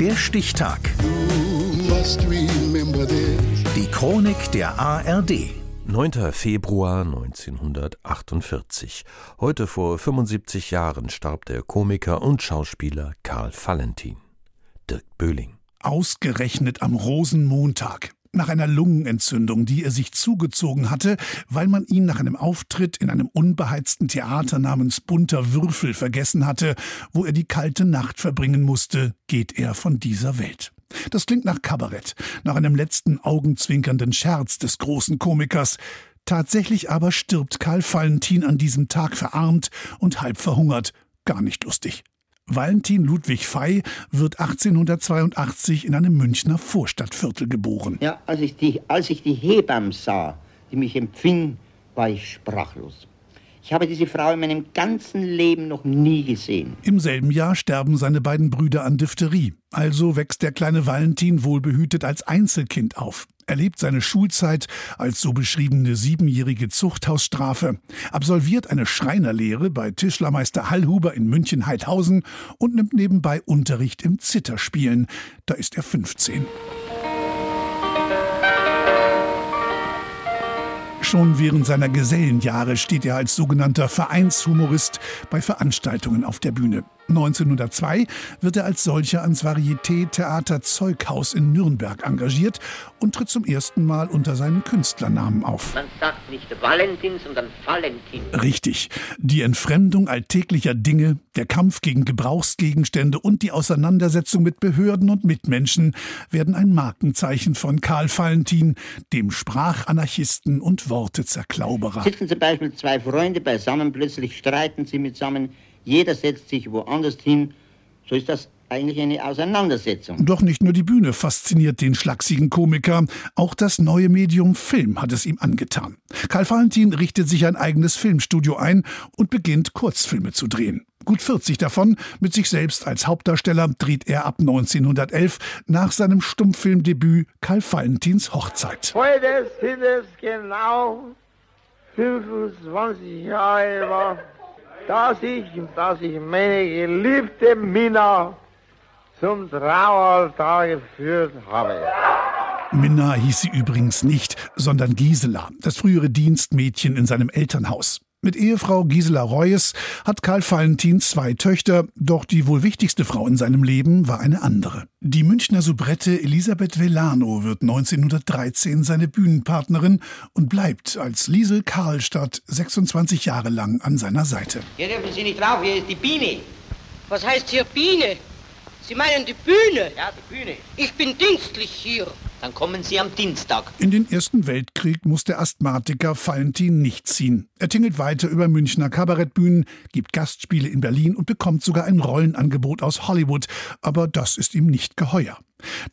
Der Stichtag. Die Chronik der ARD. 9. Februar 1948. Heute vor 75 Jahren starb der Komiker und Schauspieler Karl Valentin. Dirk Böhling. Ausgerechnet am Rosenmontag nach einer Lungenentzündung, die er sich zugezogen hatte, weil man ihn nach einem Auftritt in einem unbeheizten Theater namens Bunter Würfel vergessen hatte, wo er die kalte Nacht verbringen musste, geht er von dieser Welt. Das klingt nach Kabarett, nach einem letzten augenzwinkernden Scherz des großen Komikers. Tatsächlich aber stirbt Karl Valentin an diesem Tag verarmt und halb verhungert. Gar nicht lustig. Valentin Ludwig Fey wird 1882 in einem Münchner Vorstadtviertel geboren. Ja, als ich die, als ich die Hebamme sah, die mich empfing, war ich sprachlos. Ich habe diese Frau in meinem ganzen Leben noch nie gesehen. Im selben Jahr sterben seine beiden Brüder an Diphtherie. Also wächst der kleine Valentin wohlbehütet als Einzelkind auf. Er lebt seine Schulzeit als so beschriebene siebenjährige Zuchthausstrafe, absolviert eine Schreinerlehre bei Tischlermeister Hallhuber in München-Heidhausen und nimmt nebenbei Unterricht im Zitterspielen. Da ist er 15. Schon während seiner Gesellenjahre steht er als sogenannter Vereinshumorist bei Veranstaltungen auf der Bühne. 1902 wird er als solcher ans Varieté-Theater Zeughaus in Nürnberg engagiert und tritt zum ersten Mal unter seinem Künstlernamen auf. Man sagt nicht Valentin, sondern Valentin. Richtig. Die Entfremdung alltäglicher Dinge, der Kampf gegen Gebrauchsgegenstände und die Auseinandersetzung mit Behörden und Mitmenschen werden ein Markenzeichen von Karl Valentin, dem Sprachanarchisten und Wortezerklauberer. Sitzen zum Beispiel zwei Freunde beisammen, plötzlich streiten sie mitsammen, jeder setzt sich woanders hin. So ist das eigentlich eine Auseinandersetzung. Doch nicht nur die Bühne fasziniert den schlachsigen Komiker, auch das neue Medium Film hat es ihm angetan. Karl Valentin richtet sich ein eigenes Filmstudio ein und beginnt Kurzfilme zu drehen. Gut 40 davon mit sich selbst als Hauptdarsteller dreht er ab 1911 nach seinem Stummfilmdebüt Karl Valentins Hochzeit. Heute sind es genau 25 Jahre, dass ich, dass ich meine geliebte Minna zum Traualtar geführt habe. Minna hieß sie übrigens nicht, sondern Gisela, das frühere Dienstmädchen in seinem Elternhaus. Mit Ehefrau Gisela Reues hat Karl Valentin zwei Töchter, doch die wohl wichtigste Frau in seinem Leben war eine andere. Die Münchner Soubrette Elisabeth Velano wird 1913 seine Bühnenpartnerin und bleibt als Liesel Karlstadt 26 Jahre lang an seiner Seite. Hier dürfen Sie nicht drauf, hier ist die Biene. Was heißt hier Biene? Sie meinen die Bühne? Ja, die Bühne. Ich bin dienstlich hier. Dann kommen Sie am Dienstag. In den Ersten Weltkrieg muss der Asthmatiker Valentin nicht ziehen. Er tingelt weiter über Münchner Kabarettbühnen, gibt Gastspiele in Berlin und bekommt sogar ein Rollenangebot aus Hollywood. Aber das ist ihm nicht geheuer.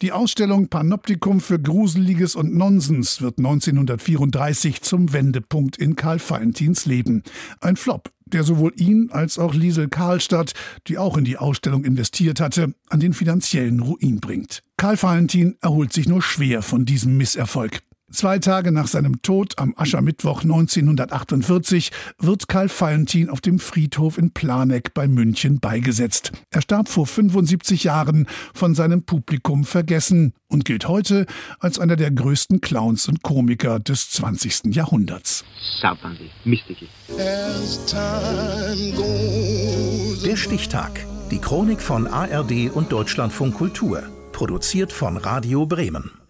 Die Ausstellung Panoptikum für Gruseliges und Nonsens wird 1934 zum Wendepunkt in Karl Valentins Leben. Ein Flop, der sowohl ihn als auch Liesel Karlstadt, die auch in die Ausstellung investiert hatte, an den finanziellen Ruin bringt. Karl Valentin erholt sich nur schwer von diesem Misserfolg. Zwei Tage nach seinem Tod am Aschermittwoch 1948 wird Karl Valentin auf dem Friedhof in Planegg bei München beigesetzt. Er starb vor 75 Jahren, von seinem Publikum vergessen und gilt heute als einer der größten Clowns und Komiker des 20. Jahrhunderts. Der Stichtag. Die Chronik von ARD und Deutschlandfunk Kultur. Produziert von Radio Bremen.